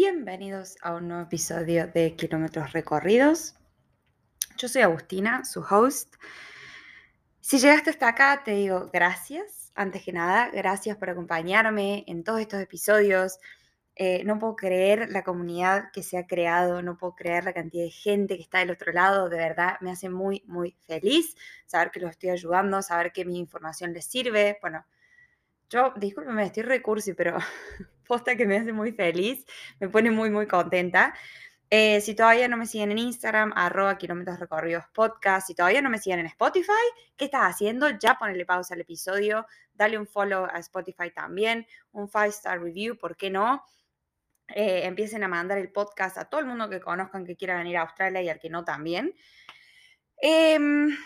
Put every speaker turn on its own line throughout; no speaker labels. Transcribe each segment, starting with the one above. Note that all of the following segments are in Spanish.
Bienvenidos a un nuevo episodio de Kilómetros Recorridos. Yo soy Agustina, su host. Si llegaste hasta acá, te digo gracias. Antes que nada, gracias por acompañarme en todos estos episodios. Eh, no puedo creer la comunidad que se ha creado, no puedo creer la cantidad de gente que está del otro lado. De verdad, me hace muy, muy feliz saber que los estoy ayudando, saber que mi información les sirve. Bueno, yo, discúlpeme, estoy recursi, pero posta que me hace muy feliz, me pone muy, muy contenta. Eh, si todavía no me siguen en Instagram, arroba kilómetros recorridos podcast, si todavía no me siguen en Spotify, ¿qué estás haciendo? Ya ponle pausa al episodio, dale un follow a Spotify también, un five star review, ¿por qué no? Eh, empiecen a mandar el podcast a todo el mundo que conozcan que quiera venir a Australia y al que no también. Em,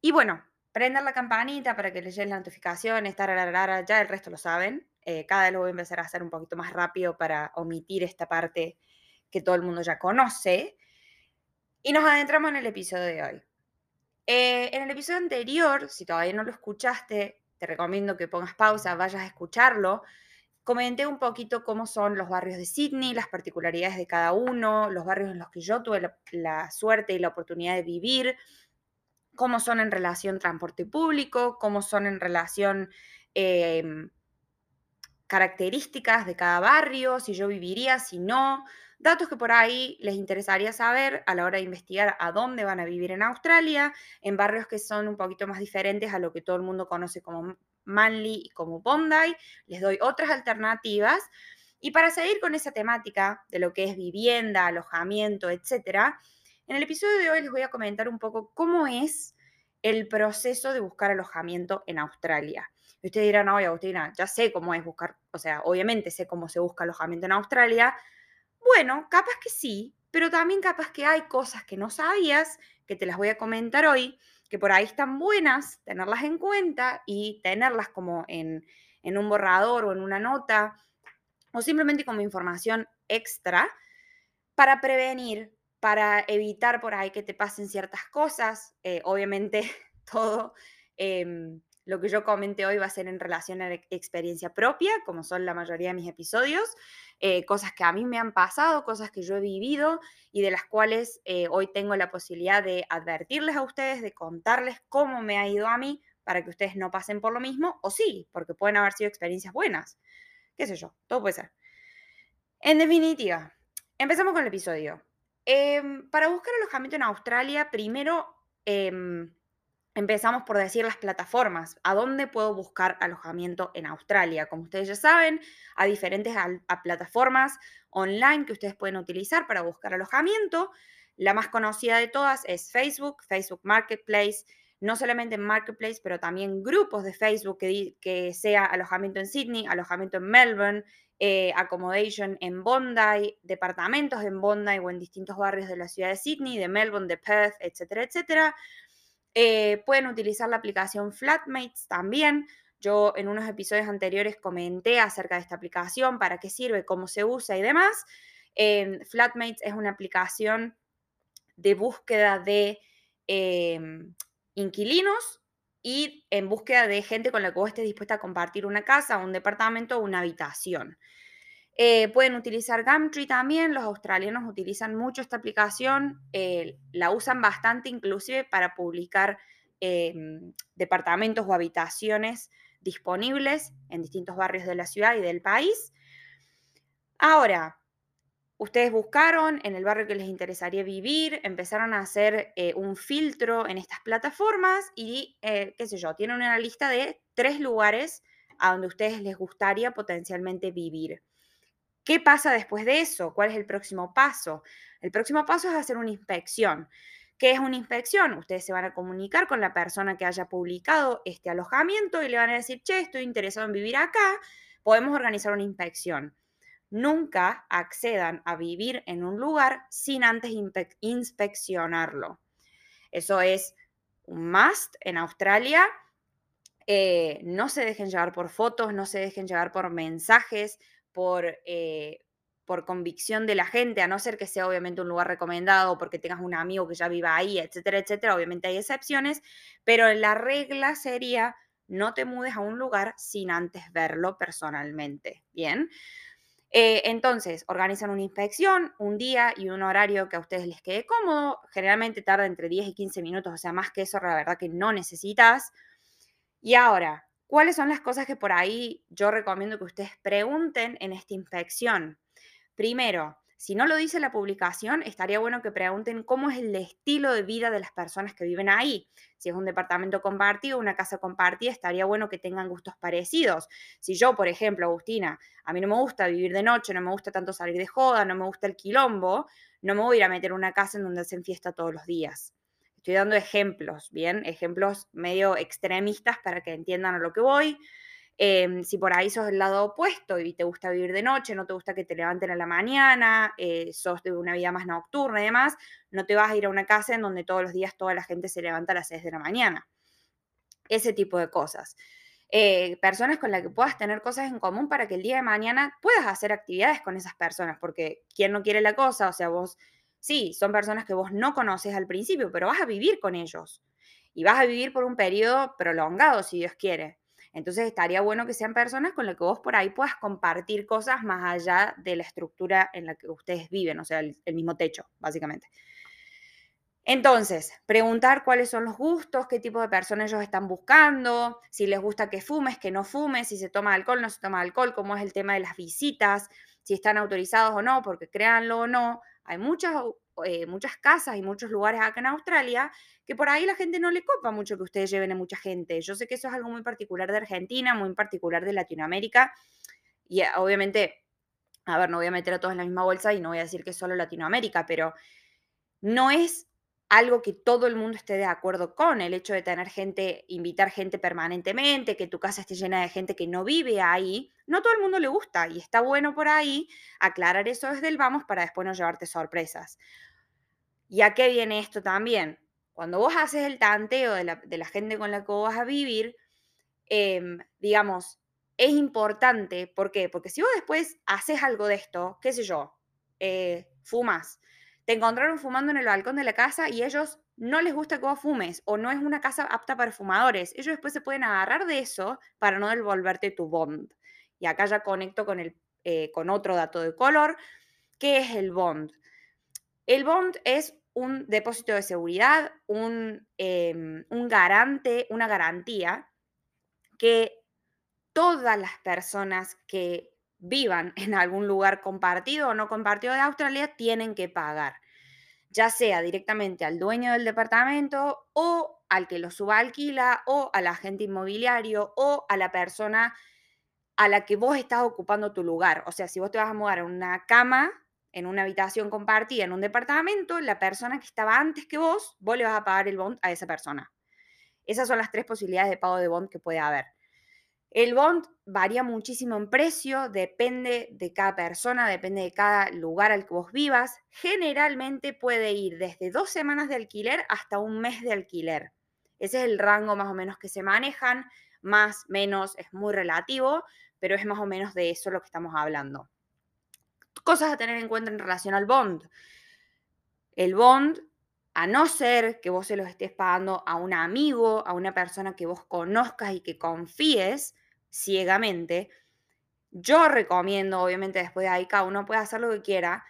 y bueno, prender la campanita para que les lleguen las notificaciones, ya el resto lo saben. Eh, cada vez lo voy a empezar a hacer un poquito más rápido para omitir esta parte que todo el mundo ya conoce. Y nos adentramos en el episodio de hoy. Eh, en el episodio anterior, si todavía no lo escuchaste, te recomiendo que pongas pausa, vayas a escucharlo. Comenté un poquito cómo son los barrios de Sydney, las particularidades de cada uno, los barrios en los que yo tuve la suerte y la oportunidad de vivir, cómo son en relación transporte público, cómo son en relación em, características de cada barrio, si yo viviría, si no, datos que por ahí les interesaría saber a la hora de investigar a dónde van a vivir en Australia, en barrios que son un poquito más diferentes a lo que todo el mundo conoce como Manly y como Bondi, les doy otras alternativas. Y para seguir con esa temática de lo que es vivienda, alojamiento, etcétera, en el episodio de hoy les voy a comentar un poco cómo es el proceso de buscar alojamiento en Australia. Y ustedes dirán, oye, Agustina, ya sé cómo es buscar, o sea, obviamente sé cómo se busca alojamiento en Australia. Bueno, capaz que sí, pero también capaz que hay cosas que no sabías, que te las voy a comentar hoy, que por ahí están buenas, tenerlas en cuenta y tenerlas como en, en un borrador o en una nota, o simplemente como información extra para prevenir para evitar por ahí que te pasen ciertas cosas. Eh, obviamente todo em, lo que yo comente hoy va a ser en relación a la experiencia propia, como son la mayoría de mis episodios, eh, cosas que a mí me han pasado, cosas que yo he vivido y de las cuales eh, hoy tengo la posibilidad de advertirles a ustedes, de contarles cómo me ha ido a mí para que ustedes no pasen por lo mismo, o sí, porque pueden haber sido experiencias buenas. Qué sé yo, todo puede ser. En definitiva, empezamos con el episodio. Em, para buscar alojamiento en Australia, primero em, empezamos por decir las plataformas. ¿A dónde puedo buscar alojamiento en Australia? Como ustedes ya saben, hay diferentes plataformas online que ustedes pueden utilizar para buscar alojamiento. La más conocida de todas es Facebook, Facebook Marketplace. No solamente en Marketplace, pero también grupos de Facebook que, sea alojamiento en Sydney, alojamiento en Melbourne, eh, accommodation en Bondi, departamentos en Bondi o en distintos barrios de la ciudad de Sydney, de Melbourne, de Perth, etcétera, etcétera. Eh, pueden utilizar la aplicación Flatmates también. Yo en unos episodios anteriores comenté acerca de esta aplicación, para qué sirve, cómo se usa y demás. Flatmates es una aplicación de búsqueda de em, inquilinos y en búsqueda de gente con la que vos estés dispuesta a compartir una casa, un departamento o una habitación. Eh, pueden utilizar Gumtree también, los australianos utilizan mucho esta aplicación, eh, la usan bastante inclusive para publicar em, departamentos o habitaciones disponibles en distintos barrios de la ciudad y del país. Ahora, Ustedes buscaron en el barrio que les interesaría vivir, empezaron a hacer eh, un filtro en estas plataformas y, qué sé yo, tienen una lista de tres lugares a donde ustedes les gustaría potencialmente vivir. ¿Qué pasa después de eso? ¿Cuál es el próximo paso? El próximo paso es hacer una inspección. ¿Qué es una inspección? Ustedes se van a comunicar con la persona que haya publicado este alojamiento y le van a decir, che, estoy interesado en vivir acá, podemos organizar una inspección nunca accedan a vivir en un lugar sin antes inspeccionarlo. Eso es un must en Australia. Eh, no se dejen llevar por fotos, no se dejen llevar por mensajes, por, eh, por convicción de la gente, a no ser que sea obviamente un lugar recomendado porque tengas un amigo que ya viva ahí, etcétera, etcétera. Obviamente hay excepciones, pero la regla sería no te mudes a un lugar sin antes verlo personalmente. Bien. Eh, entonces, organizan una inspección, un día y un horario que a ustedes les quede cómodo. Generalmente tarda entre 10 y 15 minutos, o sea, más que eso, la verdad que no necesitas. Y ahora, ¿cuáles son las cosas que por ahí yo recomiendo que ustedes pregunten en esta inspección? Primero, si no lo dice la publicación, estaría bueno que pregunten cómo es el estilo de vida de las personas que viven ahí. Si es un departamento compartido, una casa compartida, estaría bueno que tengan gustos parecidos. Si yo, por ejemplo, Agustina, a mí no me gusta vivir de noche, no me gusta tanto salir de joda, no me gusta el quilombo, no me voy a ir a meter una casa en donde hacen fiesta todos los días. Estoy dando ejemplos, ¿bien? Ejemplos medio extremistas para que entiendan a lo que voy. Em, si por ahí sos del lado opuesto y te gusta vivir de noche, no te gusta que te levanten a la mañana, eh, sos de una vida más nocturna y demás, no te vas a ir a una casa en donde todos los días toda la gente se levanta a las 6 de la mañana. Ese tipo de cosas. Eh, personas con las que puedas tener cosas en común para que el día de mañana puedas hacer actividades con esas personas, porque ¿quién no quiere la cosa? O sea, vos, sí, son personas que vos no conoces al principio, pero vas a vivir con ellos. Y vas a vivir por un periodo prolongado, si Dios quiere. Entonces estaría bueno que sean personas con las que vos por ahí puedas compartir cosas más allá de la estructura en la que ustedes viven, o sea, el, mismo techo, básicamente. Entonces, preguntar cuáles son los gustos, qué tipo de personas ellos están buscando, si les gusta que fumes, que no fumes, si se toma alcohol, no se toma alcohol, cómo es el tema de las visitas, si están autorizados o no, porque créanlo o no, hay muchas eh, muchas casas y muchos lugares acá en Australia que por ahí la gente no le copa mucho que ustedes lleven a mucha gente. Yo sé que eso es algo muy particular de Argentina, muy particular de Latinoamérica y eh, obviamente, a ver, no voy a meter a todos en la misma bolsa y no voy a decir que es solo Latinoamérica, pero no es algo que todo el mundo esté de acuerdo con, el hecho de tener gente, invitar gente permanentemente, que tu casa esté llena de gente que no vive ahí, no todo el mundo le gusta y está bueno por ahí aclarar eso desde el vamos para después no llevarte sorpresas. ¿Y a qué viene esto también? Cuando vos haces el tanteo de la, gente con la que vos vas a vivir, em, digamos, es importante, ¿por qué? Porque si vos después haces algo de esto, qué sé yo, eh, fumas, te encontraron fumando en el balcón de la casa y ellos no les gusta que vos fumes o no es una casa apta para fumadores. Ellos después se pueden agarrar de eso para no devolverte tu bond. Y acá ya conecto con, el, eh, con otro dato de color, que es el bond. El bond es un depósito de seguridad, un, em, un garante, una garantía que todas las personas que vivan en algún lugar compartido o no compartido de Australia tienen que pagar, ya sea directamente al dueño del departamento o al que lo suba alquila o al agente inmobiliario o a la persona a la que vos estás ocupando tu lugar. O sea, si vos te vas a mudar a una cama en una habitación compartida en un departamento, la persona que estaba antes que vos, vos le vas a pagar el bond a esa persona. Esas son las tres posibilidades de pago de bond que puede haber. El bond varía muchísimo en precio, depende de cada persona, depende de cada lugar al que vos vivas. Generalmente puede ir desde dos semanas de alquiler hasta un mes de alquiler. Ese es el rango más o menos que se manejan, más, menos, es muy relativo, pero es más o menos de eso lo que estamos hablando. Cosas a tener en cuenta en relación al bond. El bond a no ser que vos se los estés pagando a un amigo, a una persona que vos conozcas y que confíes, ciegamente, yo recomiendo, obviamente después de ahí cada uno puede hacer lo que quiera,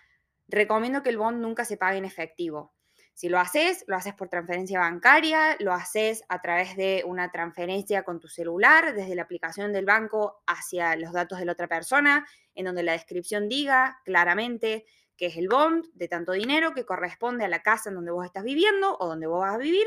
recomiendo que el bond nunca se pague en efectivo. Si lo haces, lo haces por transferencia bancaria, lo haces a través de una transferencia con tu celular, desde la aplicación del banco hacia los datos de la otra persona, en donde la descripción diga claramente que es el bond de tanto dinero que corresponde a la casa en donde vos estás viviendo o donde vos vas a vivir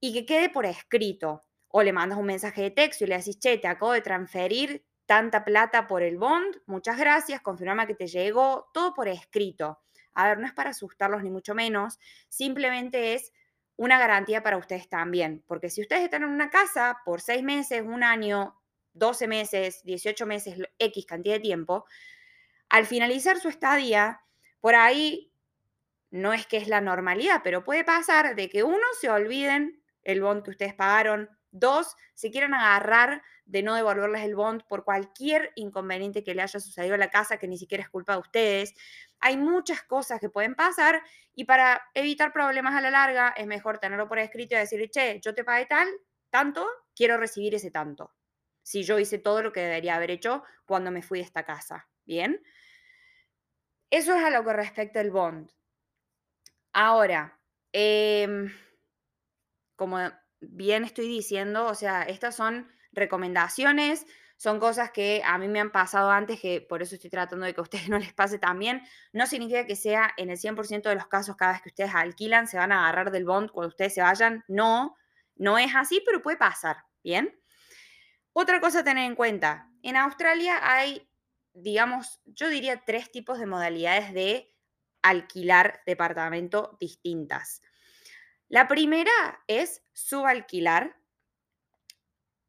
y que quede por escrito o le mandas un mensaje de texto y le decís, che, te acabo de transferir tanta plata por el bond, muchas gracias, confirma que te llegó, todo por escrito. A ver, no es para asustarlos ni mucho menos, simplemente es una garantía para ustedes también, porque si ustedes están en una casa por seis meses, un año, 12 meses, 18 meses, X cantidad de tiempo, al finalizar su estadía, por ahí no es que es la normalidad, pero puede pasar de que uno se olviden el bond que ustedes pagaron Dos, si quieren agarrar de no devolverles el bond por cualquier inconveniente que le haya sucedido a la casa, que ni siquiera es culpa de ustedes. Hay muchas cosas que pueden pasar y para evitar problemas a la larga es mejor tenerlo por escrito y decirle, che, yo te pagué tal, tanto, quiero recibir ese tanto. Si yo hice todo lo que debería haber hecho cuando me fui de esta casa. Bien. Eso es a lo que respecta el bond. Ahora, em, como bien estoy diciendo, o sea, estas son recomendaciones, son cosas que a mí me han pasado antes, que por eso estoy tratando de que a ustedes no les pase también. No significa que sea en el 100% de los casos cada vez que ustedes alquilan, se van a agarrar del bond cuando ustedes se vayan. No, no es así, pero puede pasar, ¿bien? Otra cosa a tener en cuenta, en Australia hay, digamos, yo diría tres tipos de modalidades de alquilar departamento distintas. La primera es subalquilar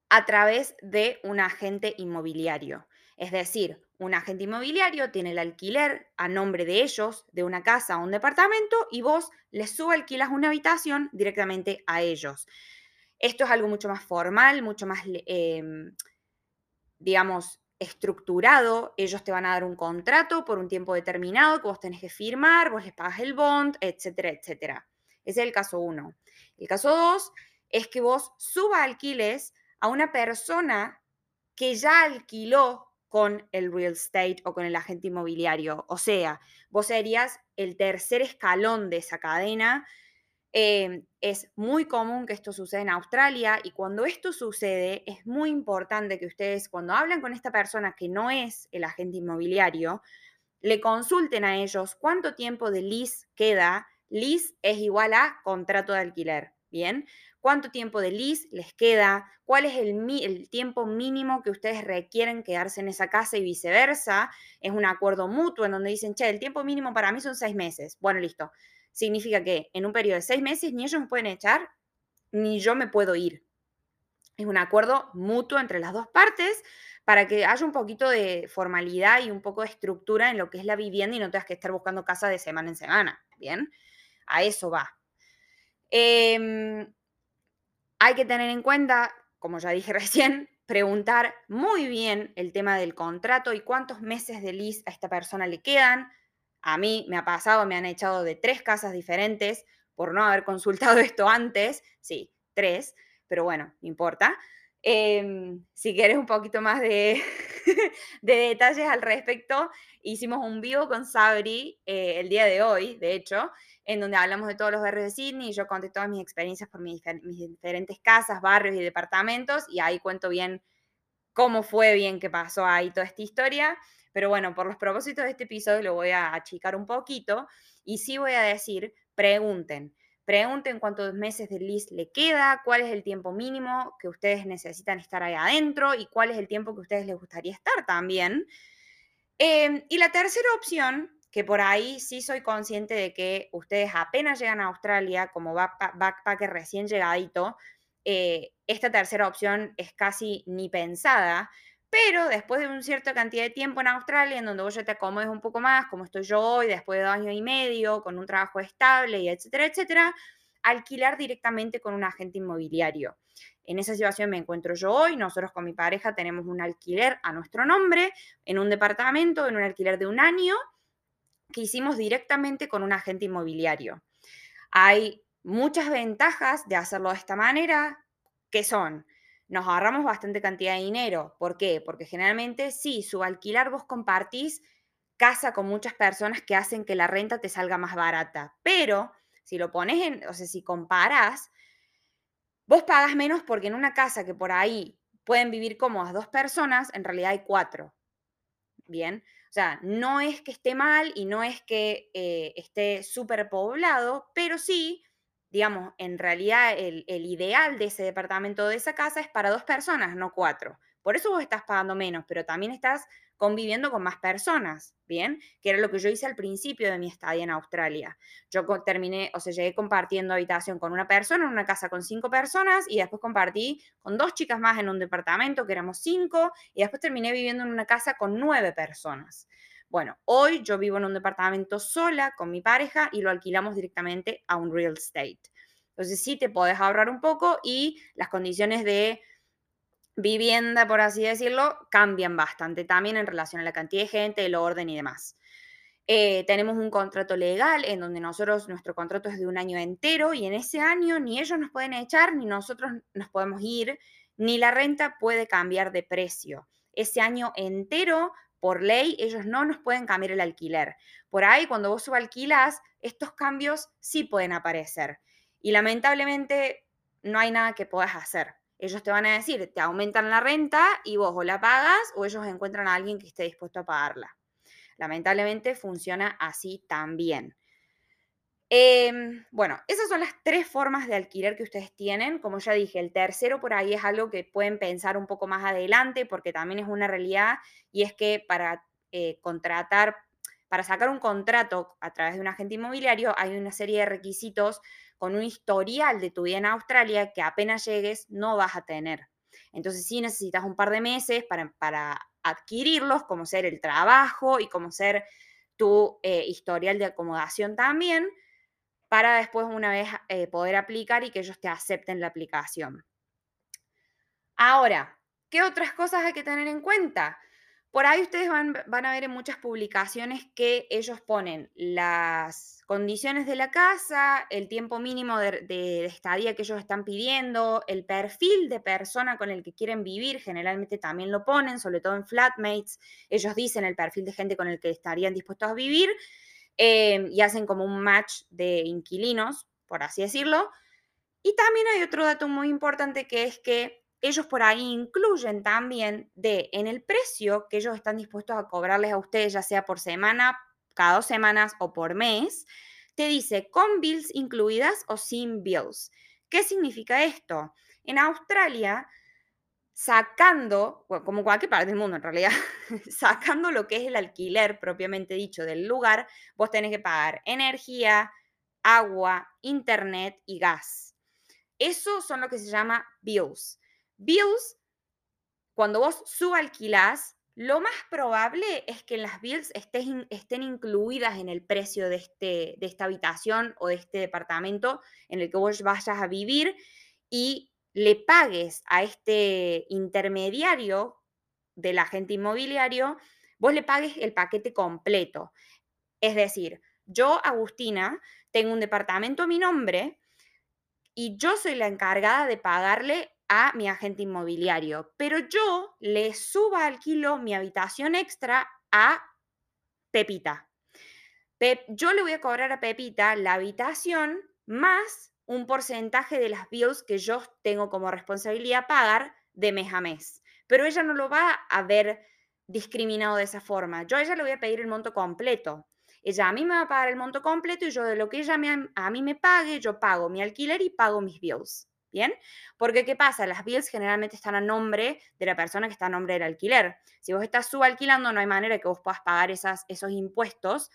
a través de un agente inmobiliario. Es decir, un agente inmobiliario tiene el alquiler a nombre de ellos de una casa o un departamento y vos les subalquilas una habitación directamente a ellos. Esto es algo mucho más formal, mucho más, em, digamos, estructurado. Ellos te van a dar un contrato por un tiempo determinado que vos tenés que firmar, vos les pagas el bond, etcétera, etcétera. Ese es el caso uno. El caso dos es que vos subalquiles a una persona que ya alquiló con el real estate o con el agente inmobiliario. O sea, vos serías el tercer escalón de esa cadena Em, es muy común que esto suceda en Australia y cuando esto sucede es muy importante que ustedes cuando hablan con esta persona que no es el agente inmobiliario, le consulten a ellos cuánto tiempo de lease queda. Lease es igual a contrato de alquiler, ¿bien? ¿Cuánto tiempo de lease les queda? ¿Cuál es el, el tiempo mínimo que ustedes requieren quedarse en esa casa y viceversa? Es un acuerdo mutuo en donde dicen, che, el tiempo mínimo para mí son seis meses. Bueno, listo significa que en un periodo de seis meses ni ellos me pueden echar, ni yo me puedo ir. Es un acuerdo mutuo entre las dos partes para que haya un poquito de formalidad y un poco de estructura en lo que es la vivienda y no tengas que estar buscando casa de semana en semana. Bien, a eso va. Em, hay que tener en cuenta, como ya dije recién, preguntar muy bien el tema del contrato y cuántos meses de lease a esta persona le quedan, a mí me ha pasado, me han echado de tres casas diferentes por no haber consultado esto antes. Sí, tres, pero bueno, no importa. Em, si quieres un poquito más de, detalles al respecto, hicimos un vivo con Sabri eh, el día de hoy, de hecho, en donde hablamos de todos los barrios de Sydney y yo conté todas mis experiencias por mis, mis diferentes casas, barrios y departamentos y ahí cuento bien cómo fue bien que pasó ahí toda esta historia. Pero bueno, por los propósitos de este episodio lo voy a achicar un poquito y sí voy a decir, pregunten. Pregunten cuántos meses de list le queda, cuál es el tiempo mínimo que ustedes necesitan estar ahí adentro y cuál es el tiempo que a ustedes les gustaría estar también. Em, y la tercera opción, que por ahí sí soy consciente de que ustedes apenas llegan a Australia como backpacker recién llegadito, eh, esta tercera opción es casi ni pensada, pero después de una cierta cantidad de tiempo en Australia, en donde vos ya te acomodes un poco más, como estoy yo hoy, después de dos años y medio, con un trabajo estable y etcétera, etcétera, alquilar directamente con un agente inmobiliario. En esa situación me encuentro yo hoy. Nosotros con mi pareja tenemos un alquiler a nuestro nombre en un departamento, en un alquiler de un año, que hicimos directamente con un agente inmobiliario. Hay muchas ventajas de hacerlo de esta manera, que son nos ahorramos bastante cantidad de dinero. ¿Por qué? Porque generalmente sí, subalquilar vos compartís casa con muchas personas que hacen que la renta te salga más barata. Pero si lo pones en, o sea, si comparas, vos pagas menos porque en una casa que por ahí pueden vivir cómodas dos personas, en realidad hay cuatro. Bien. O sea, no es que esté mal y no es que eh, esté súper poblado, pero sí digamos, en realidad el, ideal de ese departamento de esa casa es para dos personas, no cuatro. Por eso vos estás pagando menos, pero también estás conviviendo con más personas, ¿bien? Que era lo que yo hice al principio de mi estadía en Australia. Yo terminé, o sea, llegué compartiendo habitación con una persona en una casa con cinco personas y después compartí con dos chicas más en un departamento que éramos cinco y después terminé viviendo en una casa con nueve personas. Bueno, hoy yo vivo en un departamento sola con mi pareja y lo alquilamos directamente a un real estate. Entonces sí te podés ahorrar un poco y las condiciones de vivienda, por así decirlo, cambian bastante también en relación a la cantidad de gente, el orden y demás. Eh, tenemos un contrato legal en donde nosotros, nuestro contrato es de un año entero y en ese año ni ellos nos pueden echar, ni nosotros nos podemos ir, ni la renta puede cambiar de precio. Ese año entero por ley, ellos no nos pueden cambiar el alquiler. Por ahí, cuando vos subalquilas, estos cambios sí pueden aparecer. Y lamentablemente no hay nada que puedas hacer. Ellos te van a decir, te aumentan la renta y vos o la pagas o ellos encuentran a alguien que esté dispuesto a pagarla. Lamentablemente funciona así también. Em, bueno, esas son las tres formas de alquiler que ustedes tienen. Como ya dije, el tercero por ahí es algo que pueden pensar un poco más adelante porque también es una realidad y es que para eh, contratar, para sacar un contrato a través de un agente inmobiliario hay una serie de requisitos con un historial de tu vida en Australia que apenas llegues no vas a tener. Entonces sí necesitas un par de meses para, adquirirlos, como ser el trabajo y como ser tu eh, historial de acomodación también para después una vez eh, poder aplicar y que ellos te acepten la aplicación. Ahora, ¿qué otras cosas hay que tener en cuenta? Por ahí ustedes van, a ver en muchas publicaciones que ellos ponen las condiciones de la casa, el tiempo mínimo de, de, estadía que ellos están pidiendo, el perfil de persona con el que quieren vivir, generalmente también lo ponen, sobre todo en flatmates, ellos dicen el perfil de gente con el que estarían dispuestos a vivir Em, y hacen como un match de inquilinos, por así decirlo. Y también hay otro dato muy importante que es que ellos por ahí incluyen también de en el precio que ellos están dispuestos a cobrarles a ustedes, ya sea por semana, cada dos semanas o por mes, te dice con bills incluidas o sin bills. ¿Qué significa esto? En Australia sacando, como cualquier parte del mundo en realidad, sacando lo que es el alquiler propiamente dicho del lugar, vos tenés que pagar energía, agua, internet y gas. Eso son lo que se llama bills. Bills, cuando vos subalquilás, lo más probable es que las bills estén, estén incluidas en el precio de, este, de esta habitación o de este departamento en el que vos vayas a vivir y le pagues a este intermediario del agente inmobiliario, vos le pagues el paquete completo. Es decir, yo, Agustina, tengo un departamento a mi nombre y yo soy la encargada de pagarle a mi agente inmobiliario, pero yo le suba al kilo mi habitación extra a Pepita. yo le voy a cobrar a Pepita la habitación más un porcentaje de las bills que yo tengo como responsabilidad pagar de mes a mes. Pero ella no lo va a ver discriminado de esa forma. Yo a ella le voy a pedir el monto completo. Ella a mí me va a pagar el monto completo y yo de lo que ella a mí me pague, yo pago mi alquiler y pago mis bills. ¿Bien? Porque ¿qué pasa? Las bills generalmente están a nombre de la persona que está a nombre del alquiler. Si vos estás subalquilando, no hay manera que vos puedas pagar esas, esos impuestos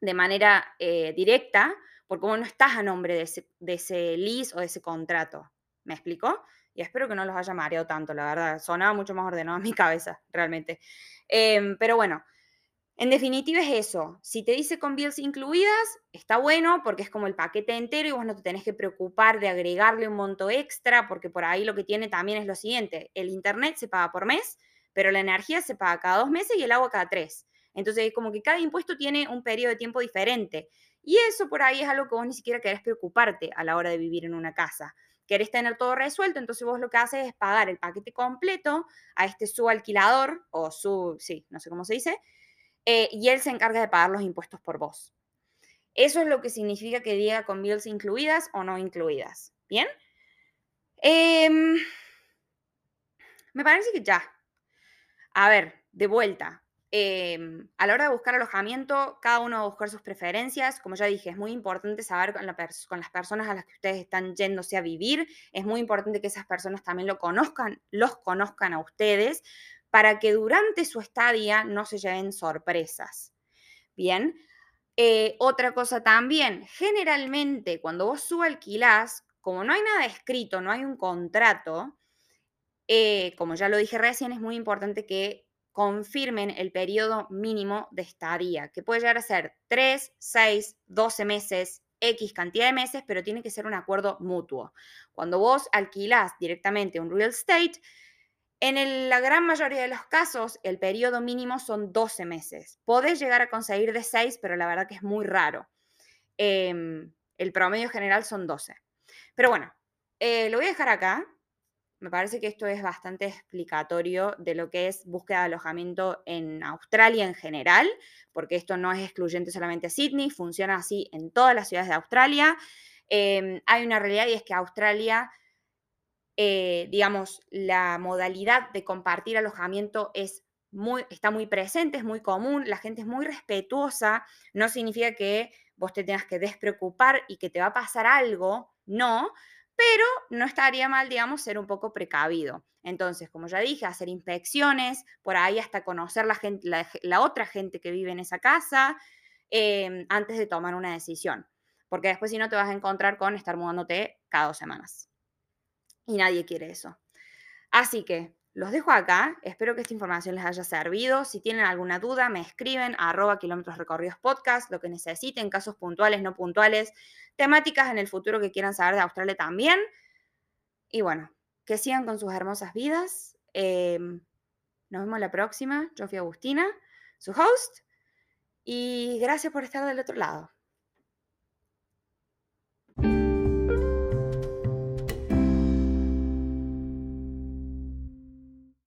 de manera eh, directa porque no estás a nombre de ese, lease o de ese contrato. ¿Me explico? Y espero que no los haya mareado tanto, la verdad. Sonaba mucho más ordenado en mi cabeza, realmente. Em, pero bueno, en definitiva es eso. Si te dice con bills incluidas, está bueno porque es como el paquete entero y vos no te tenés que preocupar de agregarle un monto extra, porque por ahí lo que tiene también es lo siguiente. El internet se paga por mes, pero la energía se paga cada dos meses y el agua cada tres. Entonces, es como que cada impuesto tiene un periodo de tiempo diferente. Y eso por ahí es algo que vos ni siquiera querés preocuparte a la hora de vivir en una casa. Querés tener todo resuelto, entonces vos lo que haces es pagar el paquete completo a este subalquilador o su, sí, no sé cómo se dice, eh, y él se encarga de pagar los impuestos por vos. Eso es lo que significa que diga con bills incluidas o no incluidas. ¿Bien? Em, me parece que ya. A ver, de vuelta. Em, a la hora de buscar alojamiento, cada uno va a buscar sus preferencias. Como ya dije, es muy importante saber con, las personas a las que ustedes están yéndose a vivir. Es muy importante que esas personas también lo conozcan, los conozcan a ustedes, para que durante su estadía no se lleven sorpresas. Bien. Eh, otra cosa también, generalmente cuando vos subalquilás, como no hay nada escrito, no hay un contrato, eh, como ya lo dije recién, es muy importante que confirmen el periodo mínimo de estadía, que puede llegar a ser 3, 6, 12 meses, X cantidad de meses, pero tiene que ser un acuerdo mutuo. Cuando vos alquilás directamente un real estate, en la gran mayoría de los casos, el periodo mínimo son 12 meses. Podés llegar a conseguir de 6, pero la verdad que es muy raro. Em, el promedio general son 12. Pero bueno, eh, lo voy a dejar acá me parece que esto es bastante explicatorio de lo que es búsqueda de alojamiento en Australia en general, porque esto no es excluyente solamente a Sydney, funciona así en todas las ciudades de Australia. Em, hay una realidad y es que Australia, eh, digamos, la modalidad de compartir alojamiento es muy, está muy presente, es muy común, la gente es muy respetuosa, no significa que vos te tengas que despreocupar y que te va a pasar algo, no, pero no estaría mal, digamos, ser un poco precavido. Entonces, como ya dije, hacer inspecciones, por ahí hasta conocer la, otra gente que vive en esa casa em, antes de tomar una decisión. Porque después si no te vas a encontrar con estar mudándote cada dos semanas. Y nadie quiere eso. Así que los dejo acá, espero que esta información les haya servido. Si tienen alguna duda, me escriben a arroba kilómetros recorridos podcast, lo que necesiten, casos puntuales, no puntuales, temáticas en el futuro que quieran saber de Australia también. Y bueno, que sigan con sus hermosas vidas. Em, nos vemos la próxima. Yo fui Agustina, su host. Y gracias por estar del otro lado.